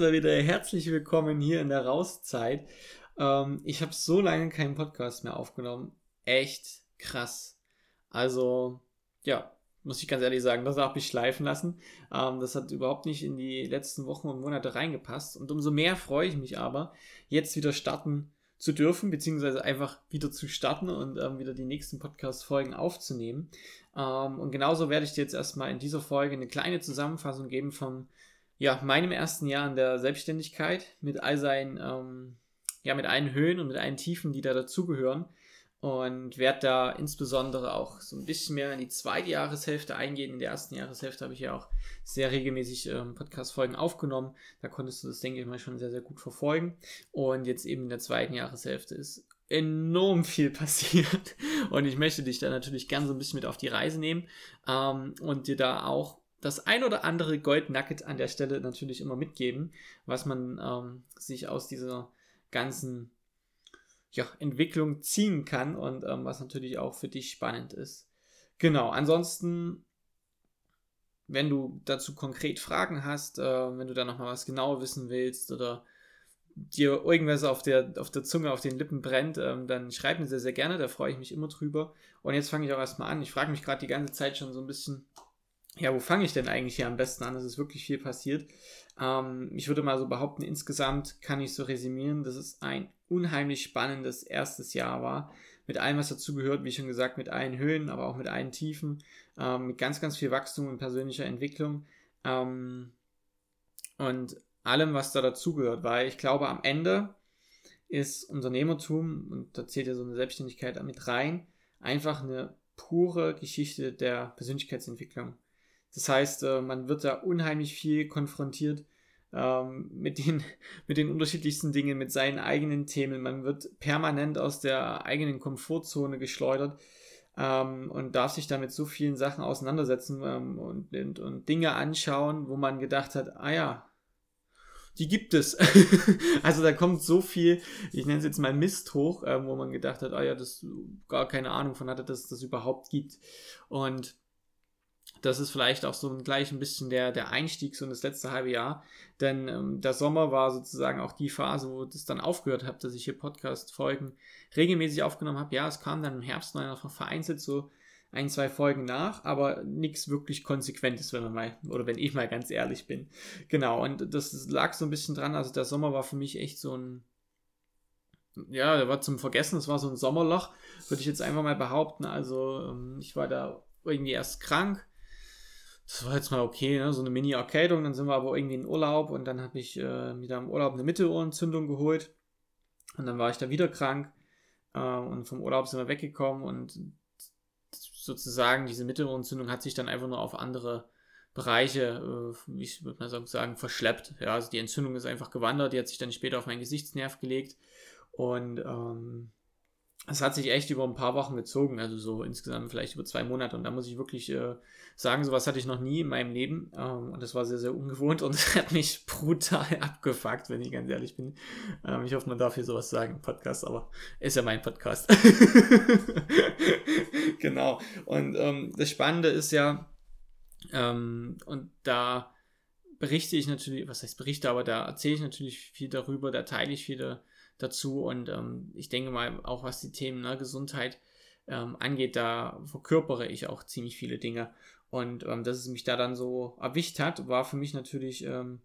Erstmal wieder herzlich willkommen hier in der Rauszeit. Ähm, ich habe so lange keinen Podcast mehr aufgenommen. Echt krass. Also, ja, muss ich ganz ehrlich sagen, das habe ich schleifen lassen. Ähm, das hat überhaupt nicht in die letzten Wochen und Monate reingepasst. Und umso mehr freue ich mich aber, jetzt wieder starten zu dürfen, beziehungsweise einfach wieder zu starten und ähm, wieder die nächsten Podcast-Folgen aufzunehmen. Ähm, und genauso werde ich dir jetzt erstmal in dieser Folge eine kleine Zusammenfassung geben von ja, meinem ersten Jahr in der Selbstständigkeit mit all seinen, ähm, ja, mit allen Höhen und mit allen Tiefen, die da dazugehören und werde da insbesondere auch so ein bisschen mehr in die zweite Jahreshälfte eingehen. In der ersten Jahreshälfte habe ich ja auch sehr regelmäßig ähm, Podcast-Folgen aufgenommen. Da konntest du das, denke ich mal, schon sehr, sehr gut verfolgen. Und jetzt eben in der zweiten Jahreshälfte ist enorm viel passiert. Und ich möchte dich da natürlich gern so ein bisschen mit auf die Reise nehmen ähm, und dir da auch das ein oder andere Gold Nugget an der Stelle natürlich immer mitgeben, was man ähm, sich aus dieser ganzen ja, Entwicklung ziehen kann und ähm, was natürlich auch für dich spannend ist. Genau, ansonsten, wenn du dazu konkret Fragen hast, äh, wenn du da nochmal was genauer wissen willst oder dir irgendwas auf der, auf der Zunge, auf den Lippen brennt, ähm, dann schreib mir sehr, sehr gerne, da freue ich mich immer drüber. Und jetzt fange ich auch erstmal an. Ich frage mich gerade die ganze Zeit schon so ein bisschen, ja, wo fange ich denn eigentlich hier am besten an? Es ist wirklich viel passiert. Ähm, ich würde mal so behaupten, insgesamt kann ich so resümieren, dass es ein unheimlich spannendes erstes Jahr war. Mit allem, was dazu gehört, wie schon gesagt, mit allen Höhen, aber auch mit allen Tiefen, ähm, mit ganz, ganz viel Wachstum und persönlicher Entwicklung. Ähm, und allem, was da dazugehört, weil ich glaube, am Ende ist Unternehmertum, und da zählt ja so eine Selbstständigkeit mit rein, einfach eine pure Geschichte der Persönlichkeitsentwicklung. Das heißt, äh, man wird da unheimlich viel konfrontiert ähm, mit, den, mit den unterschiedlichsten Dingen, mit seinen eigenen Themen. Man wird permanent aus der eigenen Komfortzone geschleudert ähm, und darf sich damit so vielen Sachen auseinandersetzen ähm, und, und, und Dinge anschauen, wo man gedacht hat, ah ja, die gibt es. also da kommt so viel, ich nenne es jetzt mal Mist hoch, wo man gedacht hat, ah ja, das gar keine Ahnung von hatte, dass es das überhaupt gibt. Und das ist vielleicht auch so gleich ein bisschen der, der Einstieg so in das letzte halbe Jahr. Denn ähm, der Sommer war sozusagen auch die Phase, wo das dann aufgehört hat, dass ich hier Podcast-Folgen regelmäßig aufgenommen habe. Ja, es kam dann im Herbst noch vereinzelt so ein, zwei Folgen nach, aber nichts wirklich Konsequentes, wenn man mal, oder wenn ich mal ganz ehrlich bin. Genau, und das lag so ein bisschen dran. Also der Sommer war für mich echt so ein, ja, der war zum Vergessen, es war so ein Sommerloch, würde ich jetzt einfach mal behaupten. Also ähm, ich war da irgendwie erst krank das war jetzt mal okay, ne? so eine Mini-Erkältung. Dann sind wir aber irgendwie in Urlaub und dann habe ich äh, wieder im Urlaub eine Mittelohrentzündung geholt. Und dann war ich da wieder krank. Äh, und vom Urlaub sind wir weggekommen und sozusagen diese Mittelohrentzündung hat sich dann einfach nur auf andere Bereiche, äh, ich würde mal sagen, verschleppt. Ja, also die Entzündung ist einfach gewandert, die hat sich dann später auf meinen Gesichtsnerv gelegt. Und ähm, es hat sich echt über ein paar Wochen gezogen, also so insgesamt vielleicht über zwei Monate. Und da muss ich wirklich äh, sagen, sowas hatte ich noch nie in meinem Leben. Ähm, und das war sehr, sehr ungewohnt und hat mich brutal abgefuckt, wenn ich ganz ehrlich bin. Ähm, ich hoffe, man darf hier sowas sagen im Podcast, aber ist ja mein Podcast. genau. Und ähm, das Spannende ist ja, ähm, und da berichte ich natürlich, was heißt berichte, aber da erzähle ich natürlich viel darüber, da teile ich viele dazu und ähm, ich denke mal, auch was die Themen ne, Gesundheit ähm, angeht, da verkörpere ich auch ziemlich viele Dinge. Und ähm, dass es mich da dann so erwischt hat, war für mich natürlich, ähm,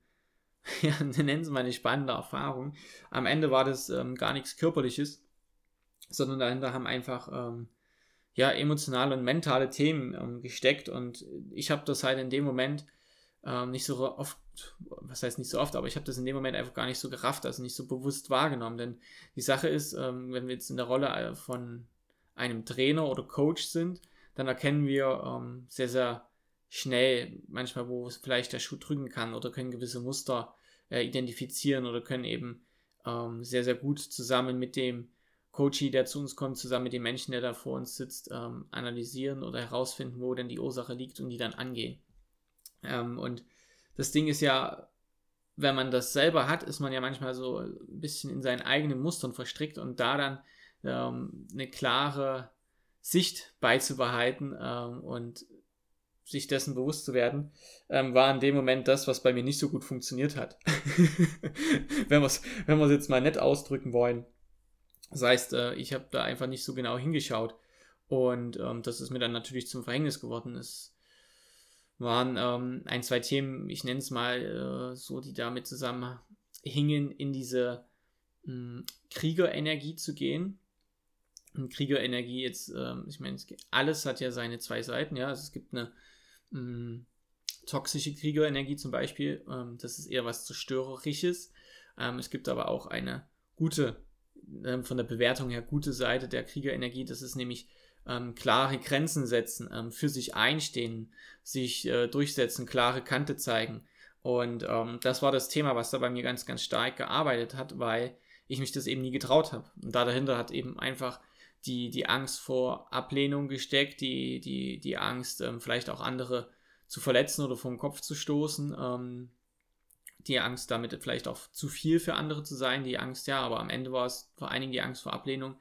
ja, nennen Sie mal eine spannende Erfahrung. Am Ende war das ähm, gar nichts Körperliches, sondern dahinter haben einfach ähm, ja, emotionale und mentale Themen ähm, gesteckt und ich habe das halt in dem Moment ähm, nicht so oft, was heißt nicht so oft, aber ich habe das in dem Moment einfach gar nicht so gerafft, also nicht so bewusst wahrgenommen. Denn die Sache ist, ähm, wenn wir jetzt in der Rolle äh, von einem Trainer oder Coach sind, dann erkennen wir ähm, sehr, sehr schnell manchmal, wo vielleicht der Schuh drücken kann oder können gewisse Muster äh, identifizieren oder können eben ähm, sehr, sehr gut zusammen mit dem Coachie, der zu uns kommt, zusammen mit dem Menschen, der da vor uns sitzt, ähm, analysieren oder herausfinden, wo denn die Ursache liegt und die dann angehen. Ähm, und das Ding ist ja, wenn man das selber hat, ist man ja manchmal so ein bisschen in seinen eigenen Mustern verstrickt und da dann ähm, eine klare Sicht beizubehalten ähm, und sich dessen bewusst zu werden, ähm, war in dem Moment das, was bei mir nicht so gut funktioniert hat. wenn wir es wenn jetzt mal nett ausdrücken wollen. Das heißt, äh, ich habe da einfach nicht so genau hingeschaut. Und ähm, das ist mir dann natürlich zum Verhängnis geworden. Es waren ähm, ein, zwei Themen, ich nenne es mal äh, so, die damit zusammenhingen, in diese mh, hm, Kriegerenergie zu gehen. Und Kriegerenergie jetzt, ähm, ich meine, alles hat ja seine zwei Seiten, ja. Also es gibt eine mh, hm, toxische Kriegerenergie zum Beispiel, ähm, das ist eher was Zerstörerisches. Ähm, es gibt aber auch eine gute, ähm, von der Bewertung her gute Seite der Kriegerenergie, das ist nämlich ähm, klare Grenzen setzen, ähm, für sich einstehen, sich äh, durchsetzen, klare Kante zeigen. Und ähm, das war das Thema, was da bei mir ganz, ganz stark gearbeitet hat, weil ich mich das eben nie getraut habe. Und da dahinter hat eben einfach die, die Angst vor Ablehnung gesteckt, die, die, die Angst, ähm, vielleicht auch andere zu verletzen oder vom Kopf zu stoßen, ähm, die Angst, damit vielleicht auch zu viel für andere zu sein, die Angst, ja, aber am Ende war es vor allen Dingen die Angst vor Ablehnung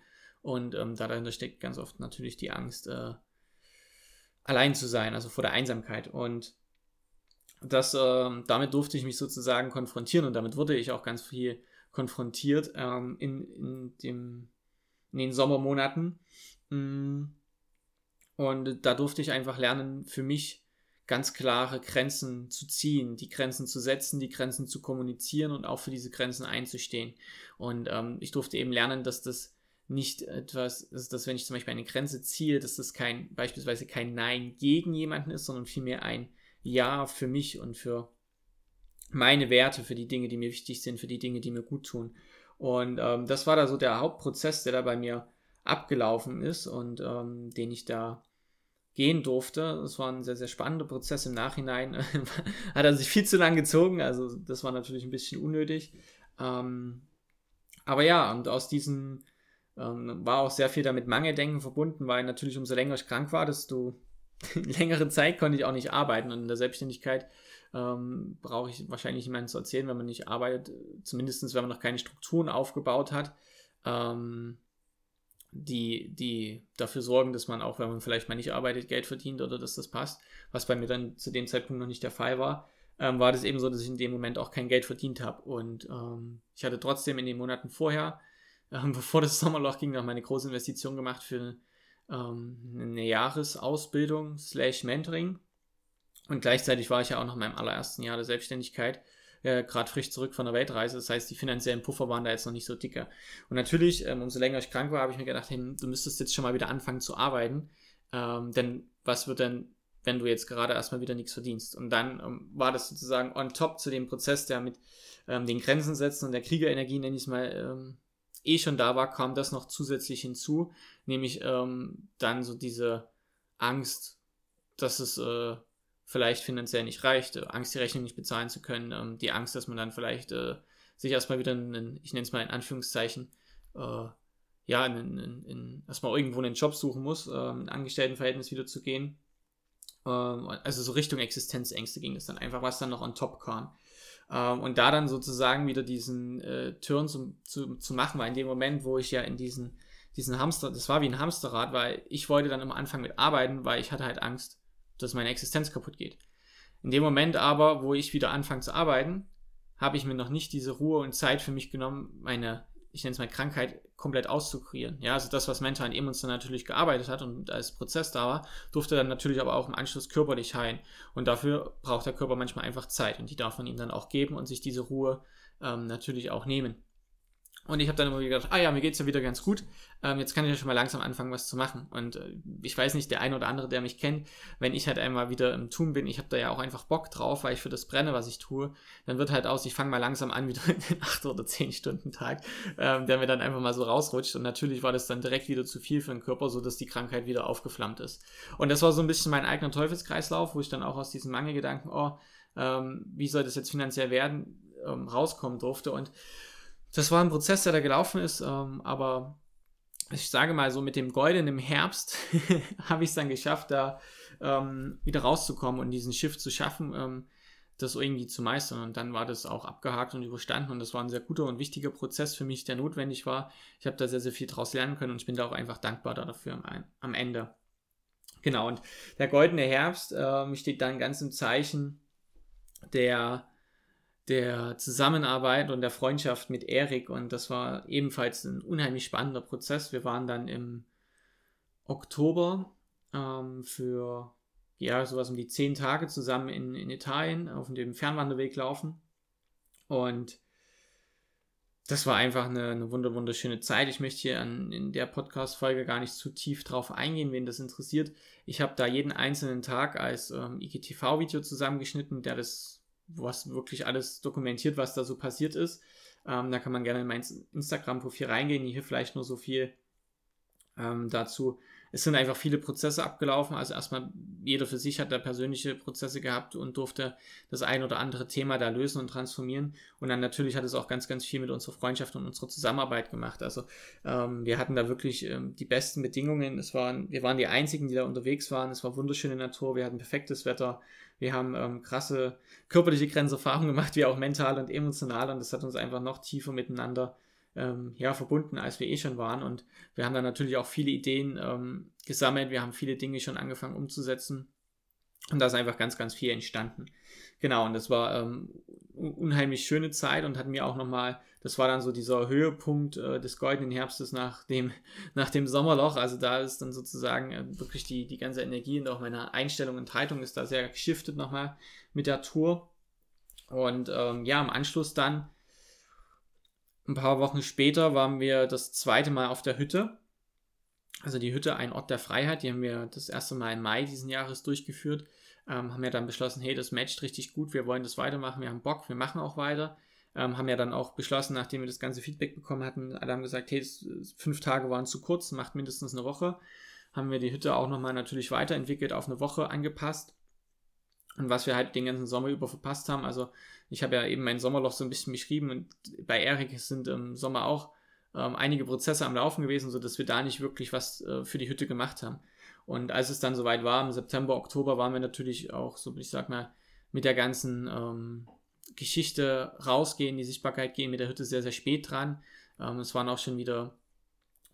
und ähm, dahinter steckt ganz oft natürlich die Angst, äh, allein zu sein, also vor der Einsamkeit. Und das, äh, damit durfte ich mich sozusagen konfrontieren und damit wurde ich auch ganz viel konfrontiert ähm, in, in, dem, in den Sommermonaten. Mm. Und da durfte ich einfach lernen, für mich ganz klare Grenzen zu ziehen, die Grenzen zu setzen, die Grenzen zu kommunizieren und auch für diese Grenzen einzustehen. Und ähm, ich durfte eben lernen, dass das nicht etwas, also dass wenn ich zum Beispiel eine Grenze ziehe, dass das kein, beispielsweise kein Nein gegen jemanden ist, sondern vielmehr ein Ja für mich und für meine Werte, für die Dinge, die mir wichtig sind, für die Dinge, die mir gut tun. Und ähm, das war da so der Hauptprozess, der da bei mir abgelaufen ist und ähm, den ich da gehen durfte. Das war ein sehr, sehr spannender Prozess. Im Nachhinein hat er sich viel zu lang gezogen, also das war natürlich ein bisschen unnötig. Ähm, aber ja, und aus diesem ähm, war auch sehr viel damit Mangeldenken verbunden, weil natürlich umso länger ich krank war, desto längere Zeit konnte ich auch nicht arbeiten. Und in der Selbstständigkeit ähm, brauche ich wahrscheinlich niemanden zu erzählen, wenn man nicht arbeitet, zumindest wenn man noch keine Strukturen aufgebaut hat, ähm, die, die dafür sorgen, dass man auch, wenn man vielleicht mal nicht arbeitet, Geld verdient oder dass das passt, was bei mir dann zu dem Zeitpunkt noch nicht der Fall war. Ähm, war das eben so, dass ich in dem Moment auch kein Geld verdient habe. Und ähm, ich hatte trotzdem in den Monaten vorher ähm, bevor das Sommerloch ging, noch meine große Investition gemacht für ähm, eine Jahresausbildung slash Mentoring. Und gleichzeitig war ich ja auch noch in meinem allerersten Jahr der Selbstständigkeit, äh, gerade frisch zurück von der Weltreise. Das heißt, die finanziellen Puffer waren da jetzt noch nicht so dicker. Und natürlich, ähm, umso länger ich krank war, habe ich mir gedacht, hey, du müsstest jetzt schon mal wieder anfangen zu arbeiten. Ähm, denn was wird denn, wenn du jetzt gerade erstmal wieder nichts verdienst? Und dann ähm, war das sozusagen on top zu dem Prozess, der mit ähm, den Grenzen setzen und der Kriegerenergie, nenne ich es mal, ähm, eh schon da war, kam das noch zusätzlich hinzu, nämlich ähm, dann so diese Angst, dass es äh, vielleicht finanziell nicht reicht, äh, Angst, die Rechnung nicht bezahlen zu können, ähm, die Angst, dass man dann vielleicht äh, sich erstmal wieder, einen, ich nenne es mal in Anführungszeichen, äh, ja, in, in, in, erstmal irgendwo einen Job suchen muss, ähm, ein Angestelltenverhältnis wieder zu gehen. Ähm, also so Richtung Existenzängste ging es dann einfach, was dann noch on top kam. Ähm, und da dann sozusagen wieder diesen äh, Turn zu, zu, zu machen, weil in dem Moment, wo ich ja in diesen, diesen Hamster, das war wie ein Hamsterrad, weil ich wollte dann am Anfang mit arbeiten, weil ich hatte halt Angst, dass meine Existenz kaputt geht. In dem Moment aber, wo ich wieder anfange zu arbeiten, habe ich mir noch nicht diese Ruhe und Zeit für mich genommen, meine ich nenne es mal Krankheit, komplett auszukurieren. Ja, also das, was mental und emotional natürlich gearbeitet hat und als Prozess da war, durfte dann natürlich aber auch im Anschluss körperlich heilen. Und dafür braucht der Körper manchmal einfach Zeit und die darf man ihm dann auch geben und sich diese Ruhe ähm, natürlich auch nehmen. Und ich habe dann immer wieder gedacht, ah ja, mir geht's ja wieder ganz gut. Ähm, jetzt kann ich ja schon mal langsam anfangen, was zu machen. Und äh, ich weiß nicht, der eine oder andere, der mich kennt, wenn ich halt einmal wieder im Tun bin, ich habe da ja auch einfach Bock drauf, weil ich für das brenne, was ich tue, dann wird halt aus, ich fange mal langsam an, wieder in den 8 oder 10 Stunden Tag, ähm, der mir dann einfach mal so rausrutscht. Und natürlich war das dann direkt wieder zu viel für den Körper, sodass die Krankheit wieder aufgeflammt ist. Und das war so ein bisschen mein eigener Teufelskreislauf, wo ich dann auch aus diesem Mangelgedanken, oh, ähm, wie soll das jetzt finanziell werden, ähm, rauskommen durfte. Und das war ein Prozess, der da gelaufen ist, ähm, aber ich sage mal so, mit dem goldenen Herbst habe ich es dann geschafft, da ähm, wieder rauszukommen und diesen Shift zu schaffen, ähm, das irgendwie zu meistern. Und dann war das auch abgehakt und überstanden. Und das war ein sehr guter und wichtiger Prozess für mich, der notwendig war. Ich habe da sehr, sehr viel draus lernen können und ich bin da auch einfach dankbar dafür am, am Ende. Genau, und der goldene Herbst äh, steht dann ganz im Zeichen der der Zusammenarbeit und der Freundschaft mit Erik und das war ebenfalls ein unheimlich spannender Prozess. Wir waren dann im Oktober ähm, für ja sowas um die zehn Tage zusammen in, in Italien auf dem Fernwanderweg laufen und das war einfach eine, eine wunderschöne Zeit. Ich möchte hier an, in der Podcast-Folge gar nicht zu tief drauf eingehen, wen das interessiert. Ich habe da jeden einzelnen Tag als ähm, IGTV-Video zusammengeschnitten, der das was wirklich alles dokumentiert, was da so passiert ist. Ähm, da kann man gerne in mein Instagram-Profil reingehen. Hier vielleicht nur so viel ähm, dazu. Es sind einfach viele Prozesse abgelaufen. Also erstmal jeder für sich hat da persönliche Prozesse gehabt und durfte das ein oder andere Thema da lösen und transformieren. Und dann natürlich hat es auch ganz, ganz viel mit unserer Freundschaft und unserer Zusammenarbeit gemacht. Also ähm, wir hatten da wirklich ähm, die besten Bedingungen. Es waren, wir waren die einzigen, die da unterwegs waren. Es war wunderschöne Natur. Wir hatten perfektes Wetter. Wir haben ähm, krasse körperliche Grenzerfahrungen gemacht, wie auch mental und emotional. Und das hat uns einfach noch tiefer miteinander ähm, ja, verbunden, als wir eh schon waren. Und wir haben dann natürlich auch viele Ideen ähm, gesammelt. Wir haben viele Dinge schon angefangen umzusetzen. Und da ist einfach ganz, ganz viel entstanden. Genau, und das war ähm, unheimlich schöne Zeit und hat mir auch nochmal, das war dann so dieser Höhepunkt äh, des goldenen Herbstes nach dem, nach dem Sommerloch. Also da ist dann sozusagen äh, wirklich die, die ganze Energie und auch meine Einstellung und Haltung ist da sehr geschiftet nochmal mit der Tour. Und ähm, ja, im Anschluss dann, ein paar Wochen später, waren wir das zweite Mal auf der Hütte. Also die Hütte, ein Ort der Freiheit, die haben wir das erste Mal im Mai diesen Jahres durchgeführt ähm, haben ja dann beschlossen, hey, das matcht richtig gut, wir wollen das weitermachen, wir haben Bock, wir machen auch weiter. Ähm, haben ja dann auch beschlossen, nachdem wir das ganze Feedback bekommen hatten, alle haben gesagt, hey, fünf Tage waren zu kurz, macht mindestens eine Woche. Haben wir die Hütte auch nochmal natürlich weiterentwickelt, auf eine Woche angepasst. Und was wir halt den ganzen Sommer über verpasst haben, also ich habe ja eben mein Sommerloch so ein bisschen beschrieben und bei Erik sind im Sommer auch ähm, einige Prozesse am Laufen gewesen, sodass wir da nicht wirklich was äh, für die Hütte gemacht haben. Und als es dann soweit war, im September, Oktober, waren wir natürlich auch, so ich sag mal, mit der ganzen ähm, Geschichte rausgehen, die Sichtbarkeit gehen mit der Hütte sehr, sehr spät dran. Ähm, es waren auch schon wieder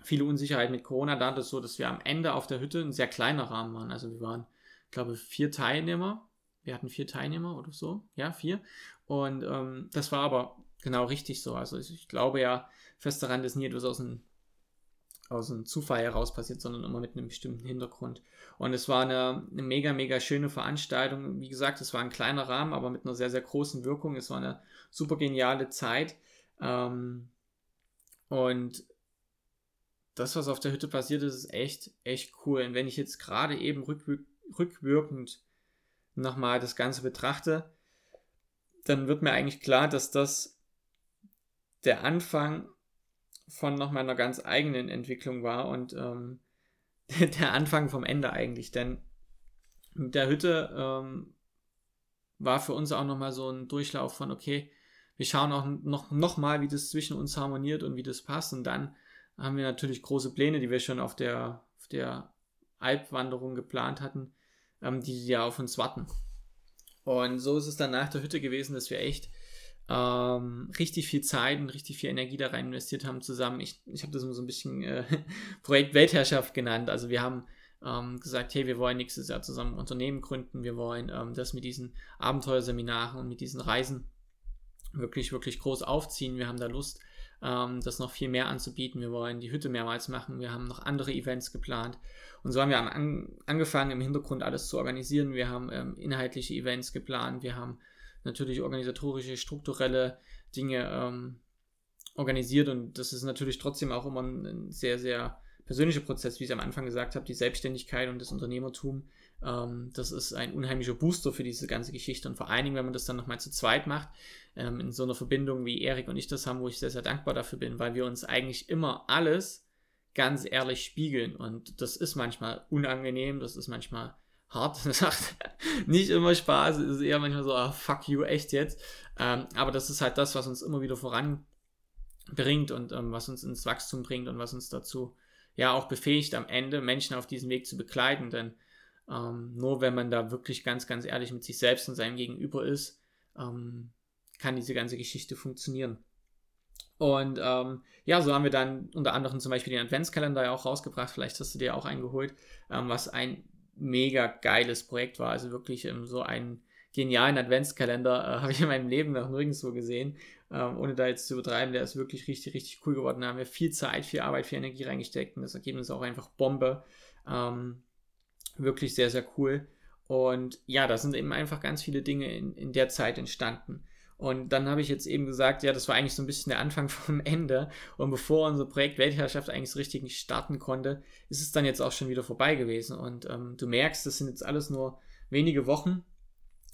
viele Unsicherheiten mit Corona. Da ist so, dass wir am Ende auf der Hütte ein sehr kleiner Rahmen waren. Also wir waren, glaube, vier Teilnehmer. Wir hatten vier Teilnehmer oder so. Ja, vier. Und ähm, das war aber genau richtig so. Also ich, ich glaube ja fest daran, dass nie etwas aus dem aus einem Zufall heraus passiert, sondern immer mit einem bestimmten Hintergrund. Und es war eine, eine, mega, mega schöne Veranstaltung. Wie gesagt, es war ein kleiner Rahmen, aber mit einer sehr, sehr großen Wirkung. Es war eine super geniale Zeit. Ähm, und das, was auf der Hütte passiert ist, ist echt, echt cool. Und wenn ich jetzt gerade eben rückwir rückwirkend nochmal das Ganze betrachte, dann wird mir eigentlich klar, dass das der Anfang von noch meiner ganz eigenen Entwicklung war und ähm, der Anfang vom Ende eigentlich. Denn mit der Hütte ähm, war für uns auch nochmal so ein Durchlauf von, okay, wir schauen auch noch, noch mal, wie das zwischen uns harmoniert und wie das passt. Und dann haben wir natürlich große Pläne, die wir schon auf der, auf der Alpwanderung geplant hatten, ähm, die ja auf uns warten. Und so ist es dann nach der Hütte gewesen, dass wir echt ähm, richtig viel Zeit und richtig viel Energie da rein investiert haben zusammen. Ich, ich habe das immer so ein bisschen äh, Projekt Weltherrschaft genannt. Also wir haben ähm, gesagt, hey, wir wollen nächstes Jahr zusammen ein Unternehmen gründen. Wir wollen ähm, das mit diesen Abenteuerseminaren und mit diesen Reisen wirklich, wirklich groß aufziehen. Wir haben da Lust, ähm, das noch viel mehr anzubieten. Wir wollen die Hütte mehrmals machen. Wir haben noch andere Events geplant. Und so haben wir an, angefangen, im Hintergrund alles zu organisieren. Wir haben ähm, inhaltliche Events geplant. Wir haben natürlich organisatorische, strukturelle Dinge ähm, organisiert und das ist natürlich trotzdem auch immer ein, ein sehr, sehr persönlicher Prozess, wie ich am Anfang gesagt habe, die Selbstständigkeit und das Unternehmertum. Ähm, das ist ein unheimlicher Booster für diese ganze Geschichte und vor allen Dingen, wenn man das dann nochmal zu zweit macht, ähm, in so einer Verbindung wie Erik und ich das haben, wo ich sehr, sehr dankbar dafür bin, weil wir uns eigentlich immer alles ganz ehrlich spiegeln und das ist manchmal unangenehm, das ist manchmal hart, das macht nicht immer Spaß, es ist eher manchmal so, oh, fuck you, echt jetzt. Ähm, aber das ist halt das, was uns immer wieder voranbringt und ähm, was uns ins Wachstum bringt und was uns dazu ja auch befähigt, am Ende Menschen auf diesem Weg zu begleiten. Denn ähm, nur wenn man da wirklich ganz, ganz ehrlich mit sich selbst und seinem Gegenüber ist, ähm, kann diese ganze Geschichte funktionieren. Und ähm, ja, so haben wir dann unter anderem zum Beispiel den Adventskalender ja auch rausgebracht. Vielleicht hast du dir auch eingeholt, ähm, was ein mega geiles Projekt war. Also wirklich ähm, so einen genialen Adventskalender äh, habe ich in meinem Leben noch nirgendwo gesehen. Ähm, ohne da jetzt zu übertreiben, der ist wirklich richtig, richtig cool geworden. Da haben wir viel Zeit, viel Arbeit, viel Energie reingesteckt und das Ergebnis ist auch einfach Bombe. Ähm, wirklich sehr, sehr cool. Und ja, da sind eben einfach ganz viele Dinge in, in der Zeit entstanden. Und dann habe ich jetzt eben gesagt, ja, das war eigentlich so ein bisschen der Anfang vom Ende. Und bevor unser Projekt Weltherrschaft eigentlich so richtig starten konnte, ist es dann jetzt auch schon wieder vorbei gewesen. Und ähm, du merkst, das sind jetzt alles nur wenige Wochen,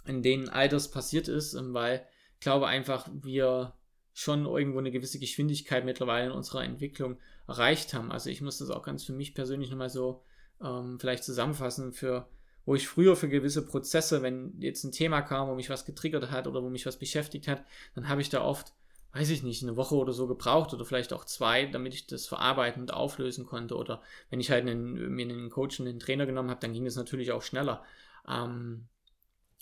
in denen all das passiert ist, weil ich glaube einfach, wir schon irgendwo eine gewisse Geschwindigkeit mittlerweile in unserer Entwicklung erreicht haben. Also ich muss das auch ganz für mich persönlich nochmal so ähm, vielleicht zusammenfassen, für wo ich früher für gewisse Prozesse, wenn jetzt ein Thema kam, wo mich was getriggert hat oder wo mich was beschäftigt hat, dann habe ich da oft, weiß ich nicht, eine Woche oder so gebraucht oder vielleicht auch zwei, damit ich das verarbeiten und auflösen konnte. Oder wenn ich halt einen, mir einen Coach und einen Trainer genommen habe, dann ging das natürlich auch schneller. Ähm,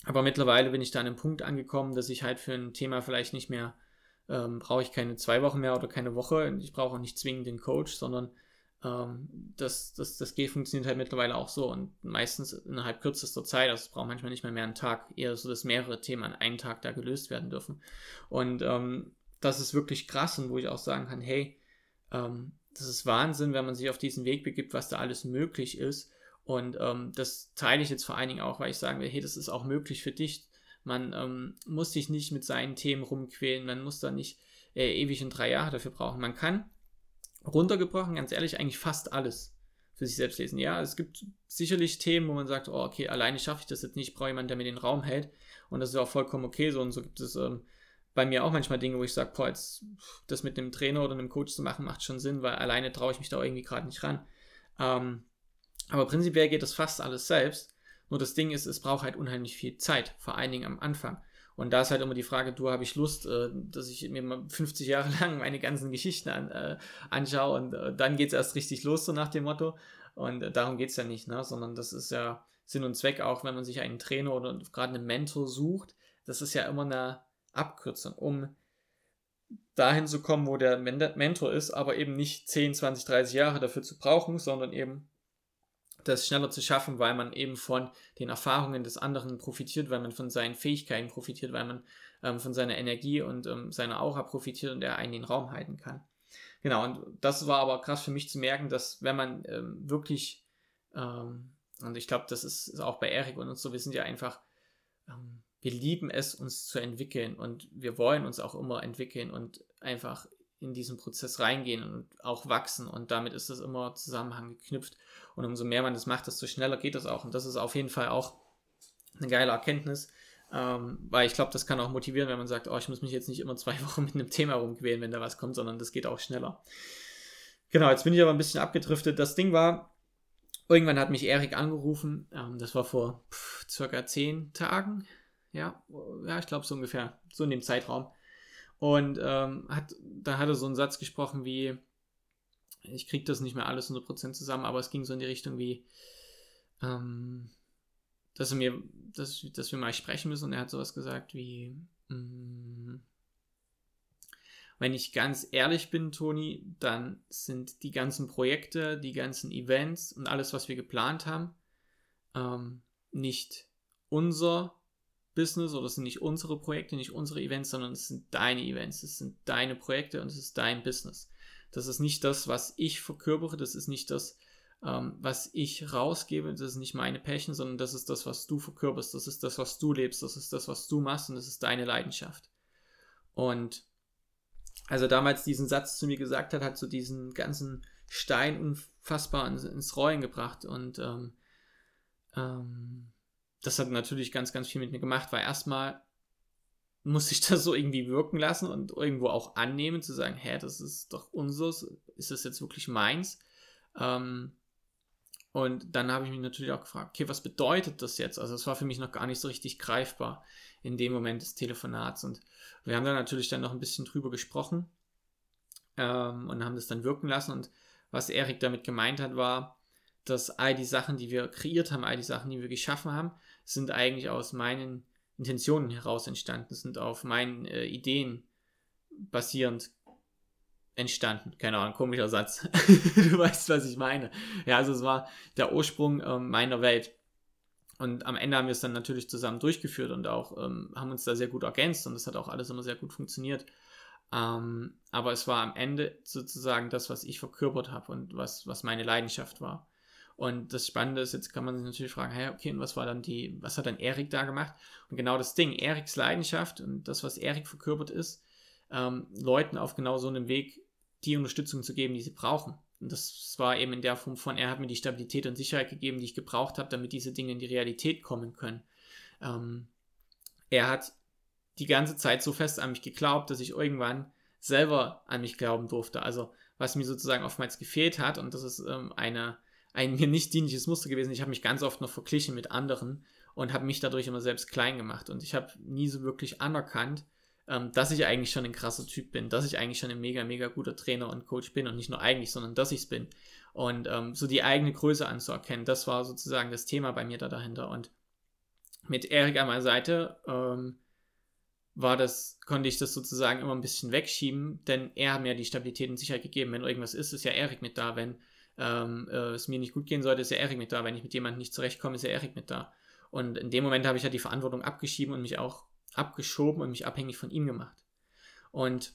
aber mittlerweile bin ich da an einem Punkt angekommen, dass ich halt für ein Thema vielleicht nicht mehr, ähm, brauche ich keine zwei Wochen mehr oder keine Woche. Ich brauche auch nicht zwingend den Coach, sondern ähm, das, das, das G funktioniert halt mittlerweile auch so und meistens innerhalb kürzester Zeit, also es braucht manchmal nicht mehr mehr einen Tag, eher so, dass mehrere Themen an einem Tag da gelöst werden dürfen. Und ähm, das ist wirklich krass und wo ich auch sagen kann, hey, ähm, das ist Wahnsinn, wenn man sich auf diesen Weg begibt, was da alles möglich ist und ähm, das teile ich jetzt vor allen Dingen auch, weil ich sagen will, hey, das ist auch möglich für dich. Man ähm, muss sich nicht mit seinen Themen rumquälen, man muss da nicht äh, ewig und drei Jahre dafür brauchen. Man kann runtergebrochen, ganz ehrlich, eigentlich fast alles für sich selbst lesen. Ja, es gibt sicherlich Themen, wo man sagt, oh, okay, alleine schaffe ich das jetzt nicht, brauche jemanden, der mir den Raum hält. Und das ist auch vollkommen okay so. Und so gibt es ähm, bei mir auch manchmal Dinge, wo ich sage, boah, jetzt das mit einem Trainer oder einem Coach zu machen, macht schon Sinn, weil alleine traue ich mich da irgendwie gerade nicht ran. Ähm, aber prinzipiell geht das fast alles selbst. Nur das Ding ist, es braucht halt unheimlich viel Zeit, vor allen Dingen am Anfang. Und da ist halt immer die Frage, du habe ich Lust, äh, dass ich mir mal 50 Jahre lang meine ganzen Geschichten an, äh, anschaue und äh, dann geht es erst richtig los, so nach dem Motto. Und äh, darum geht es ja nicht, ne? sondern das ist ja Sinn und Zweck, auch wenn man sich einen Trainer oder gerade einen Mentor sucht. Das ist ja immer eine Abkürzung, um dahin zu kommen, wo der Mentor ist, aber eben nicht 10, 20, 30 Jahre dafür zu brauchen, sondern eben das schneller zu schaffen, weil man eben von den Erfahrungen des anderen profitiert, weil man von seinen Fähigkeiten profitiert, weil man ähm, von seiner Energie und ähm, seiner Aura profitiert und er einen den Raum halten kann. Genau, und das war aber krass für mich zu merken, dass wenn man ähm, wirklich, ähm, und ich glaube, das ist, ist, auch bei Erik und uns so, wir sind ja einfach, ähm, wir lieben es, uns zu entwickeln und wir wollen uns auch immer entwickeln und einfach in diesen Prozess reingehen und auch wachsen und damit ist das immer Zusammenhang geknüpft und umso mehr man das macht, desto schneller geht das auch und das ist auf jeden Fall auch eine geile Erkenntnis, ähm, weil ich glaube, das kann auch motivieren, wenn man sagt, oh, ich muss mich jetzt nicht immer zwei Wochen mit einem Thema rumquälen, wenn da was kommt, sondern das geht auch schneller. Genau, jetzt bin ich aber ein bisschen abgedriftet. Das Ding war, irgendwann hat mich Erik angerufen, ähm, das war vor pff, circa zehn Tagen, ja, ja, ich glaube so ungefähr, so in dem Zeitraum. Und ähm, hat, da hat er so einen Satz gesprochen wie, ich kriege das nicht mehr alles 100% zusammen, aber es ging so in die Richtung wie, ähm, dass er mir, dass, dass wir mal sprechen müssen. Und er hat sowas gesagt wie, mm, wenn ich ganz ehrlich bin, Toni, dann sind die ganzen Projekte, die ganzen Events und alles, was wir geplant haben, ähm, nicht unser Business oder es sind nicht unsere Projekte, nicht unsere Events, sondern es sind deine Events, es sind deine Projekte und es ist dein Business. Das ist nicht das, was ich verkörpere, das ist nicht das, ähm, was ich rausgebe, das ist nicht meine Passion, sondern das ist das, was du verkörperst, das ist das, was du lebst, das ist das, was du machst und das ist deine Leidenschaft. Und als er damals diesen Satz zu mir gesagt hat, hat so diesen ganzen Stein unfassbar ins, ins Rollen gebracht. Und ähm, ähm, das hat natürlich ganz, ganz viel mit mir gemacht, weil erstmal muss ich das so irgendwie wirken lassen und irgendwo auch annehmen, zu sagen, hä, das ist doch unseres, ist das jetzt wirklich meins? Ähm, und dann habe ich mich natürlich auch gefragt, okay, was bedeutet das jetzt? Also es war für mich noch gar nicht so richtig greifbar in dem Moment des Telefonats. Und wir haben da natürlich dann noch ein bisschen drüber gesprochen ähm, und haben das dann wirken lassen. Und was Erik damit gemeint hat, war, dass all die Sachen, die wir kreiert haben, all die Sachen, die wir geschaffen haben, sind eigentlich aus meinen Intentionen heraus entstanden, sind auf meinen äh, Ideen basierend entstanden. Keine Ahnung, komischer Satz. du weißt, was ich meine. Ja, also es war der Ursprung äh, meiner Welt. Und am Ende haben wir es dann natürlich zusammen durchgeführt und auch ähm, haben uns da sehr gut ergänzt und es hat auch alles immer sehr gut funktioniert. Ähm, aber es war am Ende sozusagen das, was ich verkörpert habe und was, was meine Leidenschaft war. Und das Spannende ist, jetzt kann man sich natürlich fragen, hey, okay, und was war dann die, was hat dann Erik da gemacht? Und genau das Ding, Eriks Leidenschaft und das, was Erik verkörpert ist, ähm, Leuten auf genau so einem Weg die Unterstützung zu geben, die sie brauchen. Und das war eben in der Form von, er hat mir die Stabilität und Sicherheit gegeben, die ich gebraucht habe, damit diese Dinge in die Realität kommen können. Ähm, er hat die ganze Zeit so fest an mich geglaubt, dass ich irgendwann selber an mich glauben durfte. Also was mir sozusagen oftmals gefehlt hat, und das ist ähm, eine, ein mir nicht dienliches Muster gewesen, ich habe mich ganz oft noch verglichen mit anderen und habe mich dadurch immer selbst klein gemacht. Und ich habe nie so wirklich anerkannt, ähm, dass ich eigentlich schon ein krasser Typ bin, dass ich eigentlich schon ein mega, mega guter Trainer und Coach bin und nicht nur eigentlich, sondern dass ich es bin. Und ähm, so die eigene Größe anzuerkennen, das war sozusagen das Thema bei mir da dahinter. Und mit Erik an meiner Seite ähm, war das, konnte ich das sozusagen immer ein bisschen wegschieben, denn er hat mir die Stabilität und Sicherheit gegeben. Wenn irgendwas ist, ist ja Erik mit da. Wenn ähm, äh, es mir nicht gut gehen sollte, ist ja Erik mit da. Wenn ich mit jemandem nicht zurechtkomme, ist ja Erik mit da. Und in dem Moment habe ich ja die Verantwortung abgeschieben und mich auch abgeschoben und mich abhängig von ihm gemacht. Und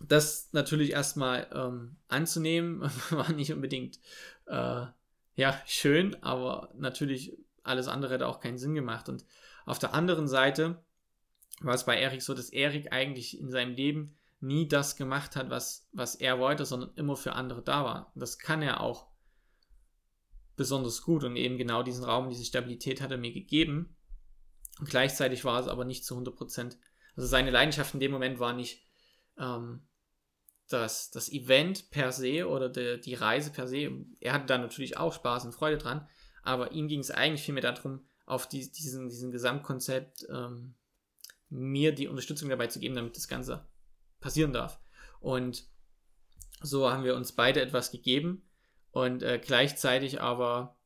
das natürlich erstmal ähm, anzunehmen, war nicht unbedingt äh, ja, schön, aber natürlich alles andere hätte auch keinen Sinn gemacht. Und auf der anderen Seite war es bei Erik so, dass Erik eigentlich in seinem Leben nie das gemacht hat, was, was er wollte, sondern immer für andere da war. Das kann er auch besonders gut und eben genau diesen Raum, diese Stabilität hat er mir gegeben. Und gleichzeitig war es aber nicht zu 100 Prozent. Also seine Leidenschaft in dem Moment war nicht ähm, das, das Event per se oder de, die Reise per se. Er hatte da natürlich auch Spaß und Freude dran, aber ihm ging es eigentlich vielmehr darum, auf die, diesen, diesen Gesamtkonzept ähm, mir die Unterstützung dabei zu geben, damit das Ganze passieren darf. Und so haben wir uns beide etwas gegeben und äh, gleichzeitig aber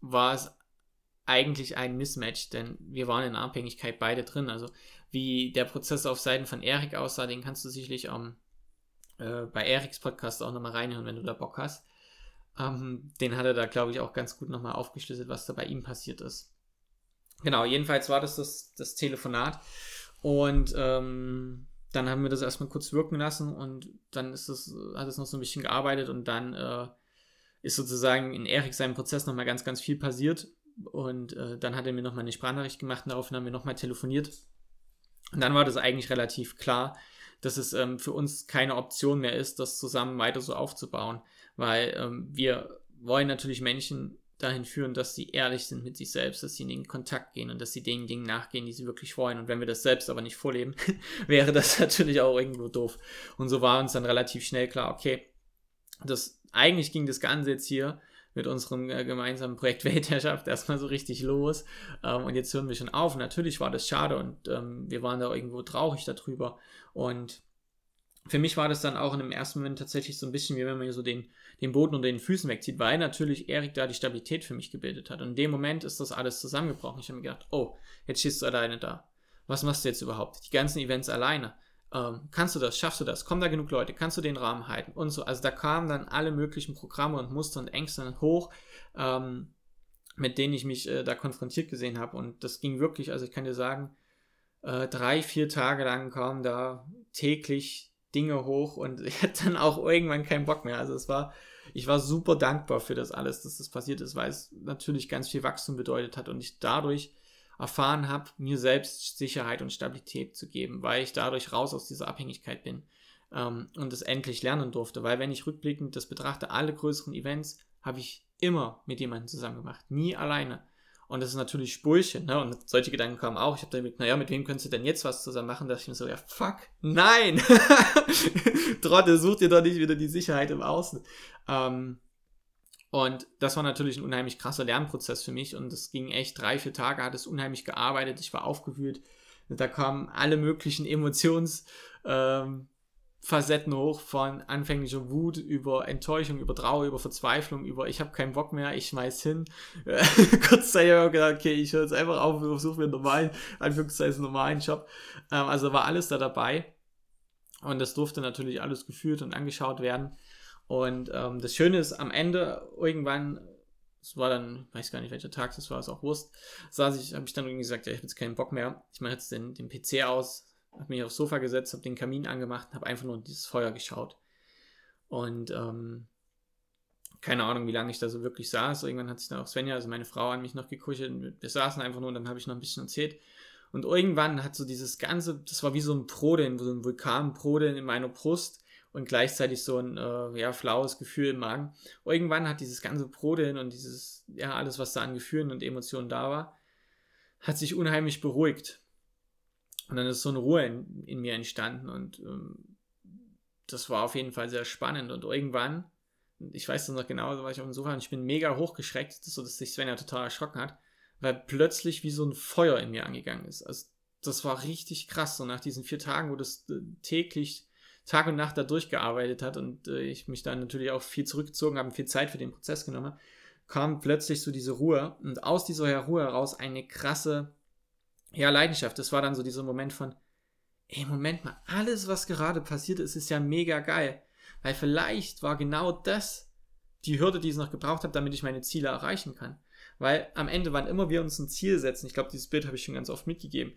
war es eigentlich ein Mismatch, denn wir waren in Abhängigkeit beide drin. Also wie der Prozess auf Seiten von Erik aussah, den kannst du sicherlich ähm, äh, bei Eriks Podcast auch nochmal reinhören, wenn du da Bock hast. Ähm, den hat er da, glaube ich, auch ganz gut nochmal aufgeschlüsselt, was da bei ihm passiert ist. Genau, jedenfalls war das das, das Telefonat und ähm, dann haben wir das erstmal kurz wirken lassen und dann ist das, hat es noch so ein bisschen gearbeitet und dann äh, ist sozusagen in Erik seinem Prozess nochmal ganz, ganz viel passiert und äh, dann hat er mir nochmal eine Sprachnachricht gemacht und daraufhin haben wir nochmal telefoniert. Und dann war das eigentlich relativ klar, dass es ähm, für uns keine Option mehr ist, das zusammen weiter so aufzubauen, weil ähm, wir wollen natürlich Menschen dahin führen, dass sie ehrlich sind mit sich selbst, dass sie in den Kontakt gehen und dass sie den Dingen nachgehen, die sie wirklich wollen. Und wenn wir das selbst aber nicht vorleben, wäre das natürlich auch irgendwo doof. Und so war uns dann relativ schnell klar, okay, das eigentlich ging das Ganze jetzt hier mit unserem äh, gemeinsamen Projekt Weltherrschaft erstmal so richtig los. Ähm, und jetzt hören wir schon auf. natürlich war das schade und ähm, wir waren da irgendwo traurig darüber. Und für mich war das dann auch in dem ersten Moment tatsächlich so ein bisschen wie wenn man so den, den Boden unter den Füßen wegzieht, weil natürlich Erik da die Stabilität für mich gebildet hat. Und in dem Moment ist das alles zusammengebrochen. Ich habe mir gedacht, oh, jetzt stehst du alleine da. Was machst du jetzt überhaupt? Die ganzen Events alleine ähm, kannst du das, schaffst du das, kommen da genug Leute, kannst du den Rahmen halten und so. Also da kamen dann alle möglichen Programme und Muster und Ängste hoch, ähm, mit denen ich mich äh, da konfrontiert gesehen habe. Und das ging wirklich, also ich kann dir sagen, äh, drei, vier Tage lang kamen da täglich Dinge hoch und ich hatte dann auch irgendwann keinen Bock mehr. Also es war, ich war super dankbar für das alles, dass das passiert ist, weil es natürlich ganz viel Wachstum bedeutet hat und ich dadurch erfahren habe, mir selbst Sicherheit und Stabilität zu geben, weil ich dadurch raus aus dieser Abhängigkeit bin. ähm, und es endlich lernen durfte. Weil wenn ich rückblickend das betrachte, alle größeren Events habe ich immer mit jemandem zusammen gemacht, nie alleine. Und das ist natürlich Spurchen, ne? Und solche Gedanken kamen auch. Ich habe dann mit, naja, mit wem könntest du denn jetzt was zusammen machen? Da dachte ich mir so, ja, fuck, nein! Trottel, such dir doch nicht wieder die Sicherheit im Außen. Ähm, und das war natürlich ein unheimlich krasser Lernprozess für mich. Und es ging echt drei, vier Tage, hat es unheimlich gearbeitet. Ich war aufgewühlt. Da kamen alle möglichen Emotions, ähm, Facetten hoch von anfänglicher Wut über Enttäuschung, über Trauer, über Verzweiflung, über ich habe keinen Bock mehr, ich schmeiß hin. Kurz habe ich gedacht, okay, ich höre jetzt einfach auf und versuche mir einen normalen, Anführungszeichen normalen Job. Ähm, also war alles da dabei. Und das durfte natürlich alles geführt und angeschaut werden. Und ähm, das Schöne ist, am Ende irgendwann, es war dann, ich weiß gar nicht welcher Tag das war, ist auch Wurst, saß ich, habe ich dann irgendwie gesagt, ja, ich habe jetzt keinen Bock mehr. Ich mache jetzt den, den PC aus, habe mich aufs Sofa gesetzt, habe den Kamin angemacht, habe einfach nur dieses Feuer geschaut. Und ähm, keine Ahnung, wie lange ich da so wirklich saß. Irgendwann hat sich dann auch Svenja, also meine Frau, an mich noch gekuschelt. Wir saßen einfach nur und dann habe ich noch ein bisschen erzählt. Und irgendwann hat so dieses ganze, das war wie so ein Brodeln, so ein Vulkanbrodeln in meiner Brust und gleichzeitig so ein äh, ja, flaues Gefühl im Magen. Irgendwann hat dieses ganze Brodeln und dieses, ja, alles, was da an Gefühlen und Emotionen da war, hat sich unheimlich beruhigt. Und dann ist so eine Ruhe in, in mir entstanden und ähm, das war auf jeden Fall sehr spannend. Und irgendwann, ich weiß das noch genau, da war ich auf dem Sofa und ich bin mega hochgeschreckt, so dass sich Sven ja total erschrocken hat, weil plötzlich wie so ein Feuer in mir angegangen ist. Also das war richtig krass, so nach diesen vier Tagen, wo das äh, täglich Tag und Nacht da durchgearbeitet hat und äh, ich mich dann natürlich auch viel zurückgezogen habe, viel Zeit für den Prozess genommen kam plötzlich so diese Ruhe und aus dieser Ruhe heraus eine krasse ja, Leidenschaft. Das war dann so dieser Moment von, ey, Moment mal, alles, was gerade passiert ist, ist ja mega geil. Weil vielleicht war genau das die Hürde, die ich noch gebraucht habe, damit ich meine Ziele erreichen kann. Weil am Ende, wann immer wir uns ein Ziel setzen, ich glaube, dieses Bild habe ich schon ganz oft mitgegeben.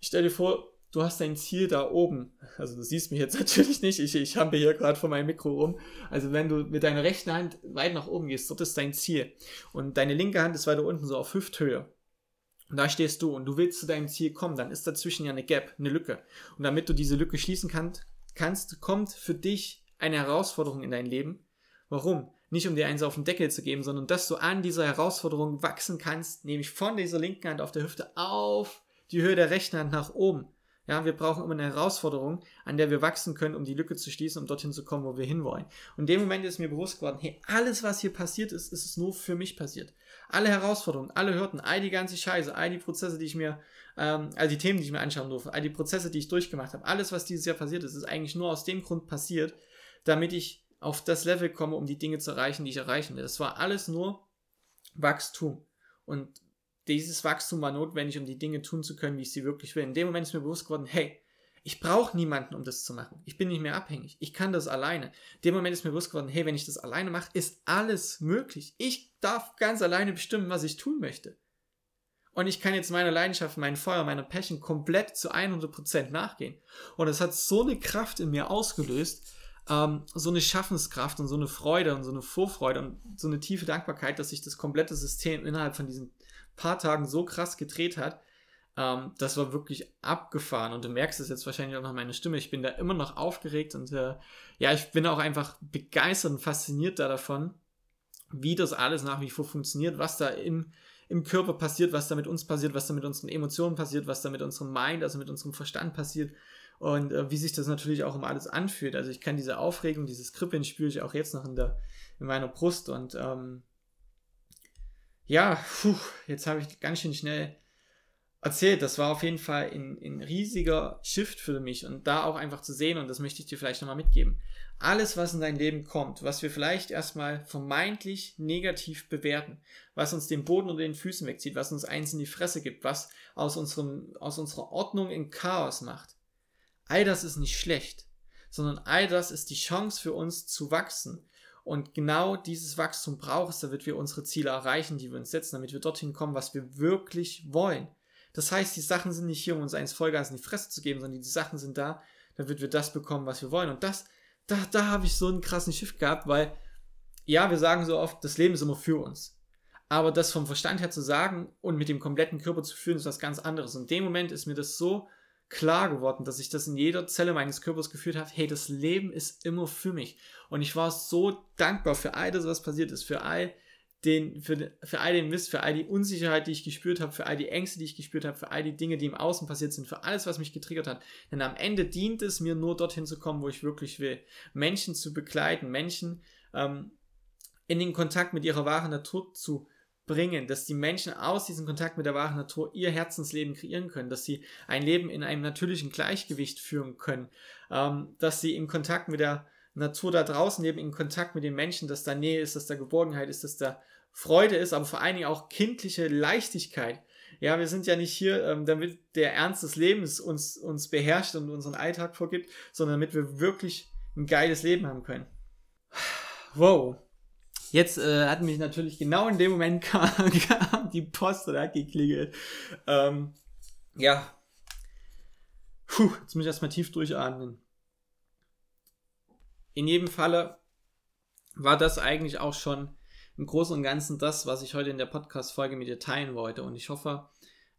Ich stell dir vor, du hast dein Ziel da oben. Also du siehst mich jetzt natürlich nicht, ich, ich habe hier gerade vor meinem Mikro rum. Also wenn du mit deiner rechten Hand weit nach oben gehst, dort ist dein Ziel. Und deine linke Hand ist weiter unten so auf Hüfthöhe. Und da stehst du und du willst zu deinem Ziel kommen, dann ist dazwischen ja eine Gap, eine Lücke. Und damit du diese Lücke schließen kannst, kannst kommt für dich eine Herausforderung in dein Leben. Warum? Nicht um dir eins auf den Deckel zu geben, sondern dass du an dieser Herausforderung wachsen kannst, nämlich von dieser linken Hand auf der Hüfte auf die Höhe der rechten Hand nach oben. Ja, wir brauchen immer eine Herausforderung, an der wir wachsen können, um die Lücke zu schließen, um dorthin zu kommen, wo wir hinwollen. Und in dem Moment ist mir bewusst geworden, hey, alles, was hier passiert ist, ist es nur für mich passiert. Alle Herausforderungen, alle Hürden, all die ganze Scheiße, all die Prozesse, die ich mir, ähm, all die Themen, die ich mir anschauen durfte, all die Prozesse, die ich durchgemacht habe, alles, was dieses Jahr passiert ist, ist eigentlich nur aus dem Grund passiert, damit ich auf das Level komme, um die Dinge zu erreichen, die ich erreichen will. Das war alles nur Wachstum. Und dieses Wachstum war notwendig, um die Dinge tun zu können, wie ich sie wirklich will. In dem Moment ist mir bewusst geworden, hey, ich brauche niemanden, um das zu machen. Ich bin nicht mehr abhängig. Ich kann das alleine. In dem Moment ist mir bewusst geworden, hey, wenn ich das alleine mache, ist alles möglich. Ich darf ganz alleine bestimmen, was ich tun möchte. Und ich kann jetzt meiner Leidenschaft, meinem Feuer, meiner Passion komplett zu 100% nachgehen. Und es hat so eine Kraft in mir ausgelöst, ähm, so eine Schaffenskraft und so eine Freude und so eine Vorfreude und so eine tiefe Dankbarkeit, dass sich das komplette System innerhalb von diesen paar Tagen so krass gedreht hat. Ähm, das war wirklich abgefahren und du merkst es jetzt wahrscheinlich auch noch meine Stimme. Ich bin da immer noch aufgeregt und äh, ja, ich bin auch einfach begeistert und fasziniert da davon, wie das alles nach wie vor funktioniert, was da im, im Körper passiert, was da mit uns passiert, was da mit unseren Emotionen passiert, was da mit unserem Mind, also mit unserem Verstand passiert und äh, wie sich das natürlich auch immer alles anfühlt. Also ich kann diese Aufregung, dieses Kribbeln spüre ich auch jetzt noch in, der, in meiner Brust und ähm, ja, puh, jetzt habe ich ganz schön schnell erzählt. Das war auf jeden Fall ein, ein riesiger Shift für mich und da auch einfach zu sehen, und das möchte ich dir vielleicht nochmal mitgeben. Alles, was in dein Leben kommt, was wir vielleicht erstmal vermeintlich negativ bewerten, was uns den Boden unter den Füßen wegzieht, was uns eins in die Fresse gibt, was aus, unserem, aus unserer Ordnung in Chaos macht, all das ist nicht schlecht, sondern all das ist die Chance für uns zu wachsen, und genau dieses Wachstum braucht es, damit wir unsere Ziele erreichen, die wir uns setzen, damit wir dorthin kommen, was wir wirklich wollen. Das heißt, die Sachen sind nicht hier, um uns eins Vollgas in die Fresse zu geben, sondern die Sachen sind da, damit wir das bekommen, was wir wollen. Und das, da, da habe ich so einen krassen Schiff gehabt, weil, ja, wir sagen so oft, das Leben ist immer für uns. Aber das vom Verstand her zu sagen und mit dem kompletten Körper zu führen, ist was ganz anderes. Und in dem Moment ist mir das so klar geworden, dass ich das in jeder Zelle meines Körpers gefühlt habe, hey, das Leben ist immer für mich. Und ich war so dankbar für all das, was passiert ist, für all den, für, für all den Mist, für all die Unsicherheit, die ich gespürt habe, für all die Ängste, die ich gespürt habe, für all die Dinge, die im Außen passiert sind, für alles, was mich getriggert hat. Denn am Ende dient es mir nur dorthin zu kommen, wo ich wirklich will. Menschen zu begleiten, Menschen ähm, in den Kontakt mit ihrer wahren Natur zu bringen, dass die Menschen aus diesem Kontakt mit der wahren Natur ihr Herzensleben kreieren können, dass sie ein Leben in einem natürlichen Gleichgewicht führen können, ähm, dass sie in Kontakt mit der Natur da draußen leben, in Kontakt mit den Menschen, dass da Nähe ist, dass da Geborgenheit ist, dass da Freude ist, aber vor allen Dingen auch kindliche Leichtigkeit. Ja, wir sind ja nicht hier, ähm, damit der Ernst des Lebens uns, uns beherrscht und unseren Alltag vorgibt, sondern damit wir wirklich ein geiles Leben haben können. Wow, Jetzt äh, hat mich natürlich genau in dem Moment die Post oder geklingelt. Ähm, ja. Puh, jetzt muss ich erstmal tief durchatmen. In jedem Falle war das eigentlich auch schon im Großen und Ganzen das, was ich heute in der Podcast-Folge mit dir teilen wollte. Und ich hoffe,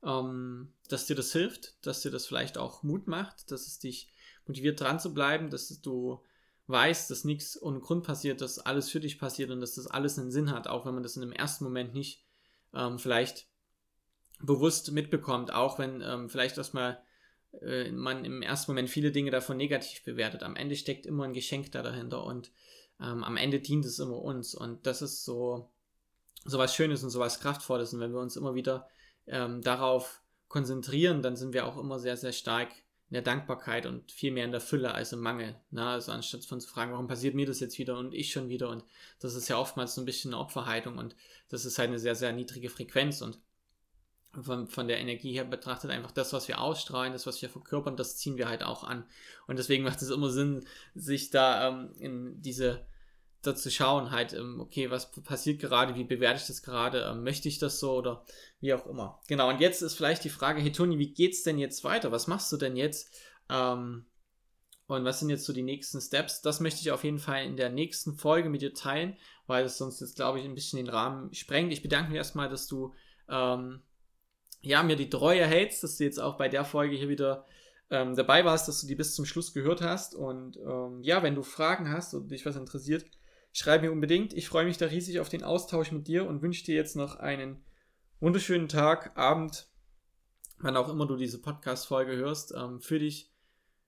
ähm, dass dir das hilft, dass dir das vielleicht auch Mut macht, dass es dich motiviert dran zu bleiben, dass du weißt, dass nichts ohne Grund passiert, dass alles für dich passiert und dass das alles einen Sinn hat, auch wenn man das in dem ersten Moment nicht ähm, vielleicht bewusst mitbekommt, auch wenn ähm, vielleicht erstmal äh, man im ersten Moment viele Dinge davon negativ bewertet. Am Ende steckt immer ein Geschenk da dahinter und ähm, am Ende dient es immer uns und das ist so, so was Schönes und so was Kraftvolles und wenn wir uns immer wieder ähm, darauf konzentrieren, dann sind wir auch immer sehr, sehr stark in der Dankbarkeit und viel mehr in der Fülle als im Mangel. Ne? Also anstatt von zu fragen, warum passiert mir das jetzt wieder und ich schon wieder und das ist ja oftmals so ein bisschen eine Opferhaltung und das ist halt eine sehr, sehr niedrige Frequenz und von, von der Energie her betrachtet einfach das, was wir ausstrahlen, das, was wir verkörpern, das ziehen wir halt auch an. Und deswegen macht es immer Sinn, sich da ähm, in diese da zu schauen, halt, ähm, okay, was passiert gerade, wie bewerte ich das gerade, ähm, möchte ich das so oder wie auch immer. Genau, und jetzt ist vielleicht die Frage, hey Toni, wie geht's denn jetzt weiter? Was machst du denn jetzt? Ähm, und was sind jetzt so die nächsten Steps? Das möchte ich auf jeden Fall in der nächsten Folge mit dir teilen, weil es sonst jetzt, glaube ich, ein bisschen den Rahmen sprengt. Ich bedanke mich erstmal, dass du ähm, ja, mir die Treue hältst, dass du jetzt auch bei der Folge hier wieder ähm, dabei warst, dass du die bis zum Schluss gehört hast. Und ähm, ja, wenn du Fragen hast oder dich was interessiert, Schreib mir unbedingt. Ich freue mich da riesig auf den Austausch mit dir und wünsche dir jetzt noch einen wunderschönen Tag, Abend, wann auch immer du diese Podcast-Folge hörst. Ähm, für dich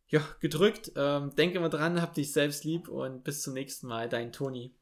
ja, gedrückt. Ähm, denke mal dran, hab dich selbst lieb und bis zum nächsten Mal. Dein Toni.